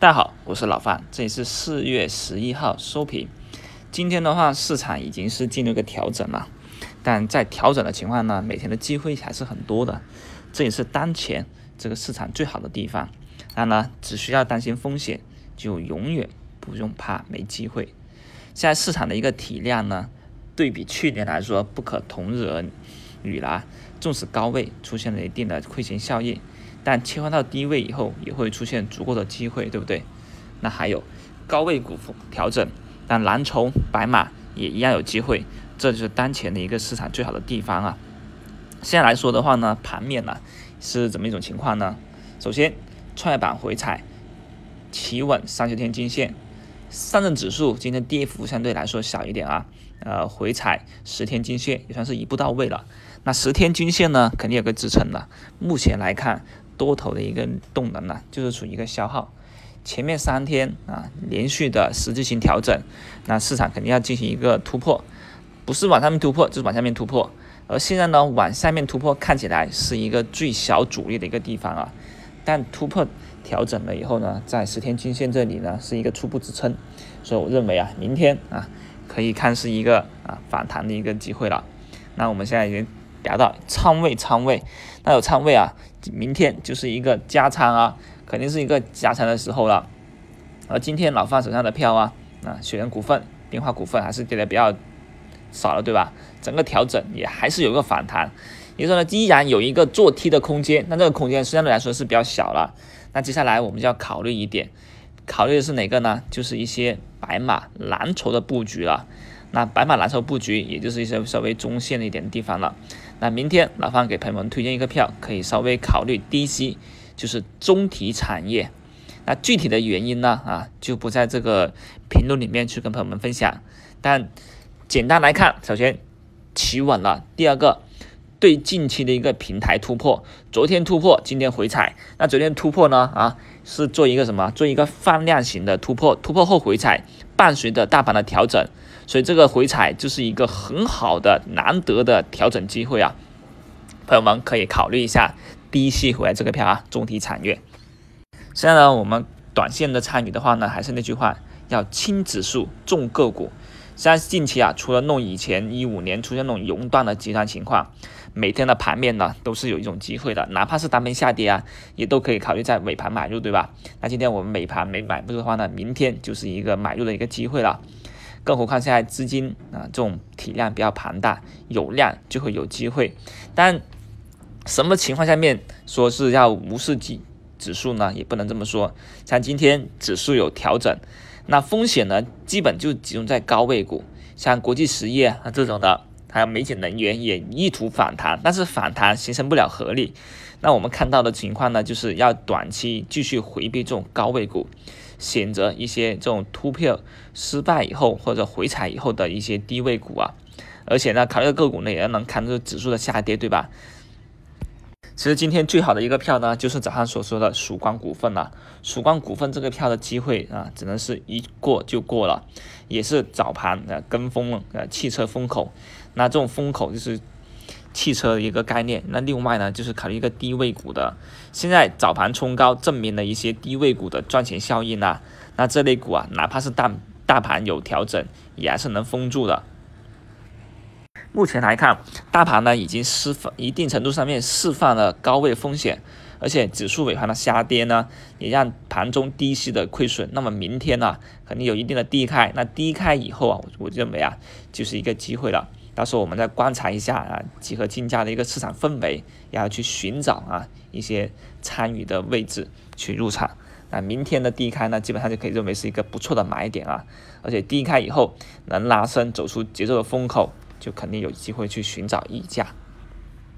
大家好，我是老范，这里是四月十一号收评。今天的话，市场已经是进入一个调整了，但在调整的情况呢，每天的机会还是很多的，这也是当前这个市场最好的地方。当然呢，只需要担心风险，就永远不用怕没机会。现在市场的一个体量呢，对比去年来说，不可同日而语了。纵使高位出现了一定的亏钱效应。但切换到低位以后，也会出现足够的机会，对不对？那还有高位股调整，但蓝筹白马也一样有机会，这就是当前的一个市场最好的地方啊。现在来说的话呢，盘面呢是怎么一种情况呢？首先，创业板回踩，企稳三十天均线，上证指数今天跌幅相对来说小一点啊，呃，回踩十天均线也算是一步到位了。那十天均线呢，肯定有个支撑的，目前来看。多头的一个动能呢，就是处于一个消耗。前面三天啊，连续的实质性调整，那市场肯定要进行一个突破，不是往上面突破，就是往下面突破。而现在呢，往下面突破看起来是一个最小阻力的一个地方啊。但突破调整了以后呢，在十天均线这里呢，是一个初步支撑，所以我认为啊，明天啊，可以看是一个啊反弹的一个机会了。那我们现在已经。聊到仓位，仓位，那有仓位啊，明天就是一个加仓啊，肯定是一个加仓的时候了。而今天老范手上的票啊，啊，雪人股份、冰化股份还是跌的比较少了，对吧？整个调整也还是有个反弹，也就是说呢，依然有一个做 T 的空间，那这个空间相对来说是比较小了。那接下来我们就要考虑一点，考虑的是哪个呢？就是一些白马蓝筹的布局了。那白马蓝筹布局，也就是一些稍微中线的一点地方了。那明天老方给朋友们推荐一个票，可以稍微考虑低吸，就是中体产业。那具体的原因呢？啊，就不在这个评论里面去跟朋友们分享。但简单来看，首先企稳了，第二个对近期的一个平台突破，昨天突破，今天回踩。那昨天突破呢？啊，是做一个什么？做一个放量型的突破，突破后回踩，伴随着大盘的调整。所以这个回踩就是一个很好的、难得的调整机会啊，朋友们可以考虑一下低吸回来这个票啊，中体产业。现在呢，我们短线的参与的话呢，还是那句话，要轻指数重个股。现在近期啊，除了弄以前一五年出现那种熔断的极端情况，每天的盘面呢都是有一种机会的，哪怕是单边下跌啊，也都可以考虑在尾盘买入，对吧？那今天我们尾盘没买入的话呢，明天就是一个买入的一个机会了。更何况现在资金啊，这种体量比较庞大，有量就会有机会。但什么情况下面说是要无视指指数呢？也不能这么说。像今天指数有调整，那风险呢，基本就集中在高位股，像国际实业啊这种的，还有煤碱能源也意图反弹，但是反弹形成不了合力。那我们看到的情况呢，就是要短期继续回避这种高位股。选择一些这种突破失败以后或者回踩以后的一些低位股啊，而且呢，考虑个股呢也要能看出指数的下跌，对吧？其实今天最好的一个票呢，就是早上所说的曙光股份了。曙光股份这个票的机会啊，只能是一过就过了，也是早盘呃跟风啊汽车风口，那这种风口就是。汽车的一个概念，那另外呢，就是考虑一个低位股的，现在早盘冲高，证明了一些低位股的赚钱效应啊。那这类股啊，哪怕是大大盘有调整，也还是能封住的。目前来看，大盘呢已经释放一定程度上面释放了高位风险，而且指数尾盘的下跌呢，也让盘中低吸的亏损。那么明天呢，肯定有一定的低开，那低开以后啊，我认为啊，就是一个机会了。到时候我们再观察一下啊，集合竞价的一个市场氛围，然后去寻找啊一些参与的位置去入场。那明天的低开呢，基本上就可以认为是一个不错的买点啊。而且低开以后能拉升走出节奏的风口，就肯定有机会去寻找溢价。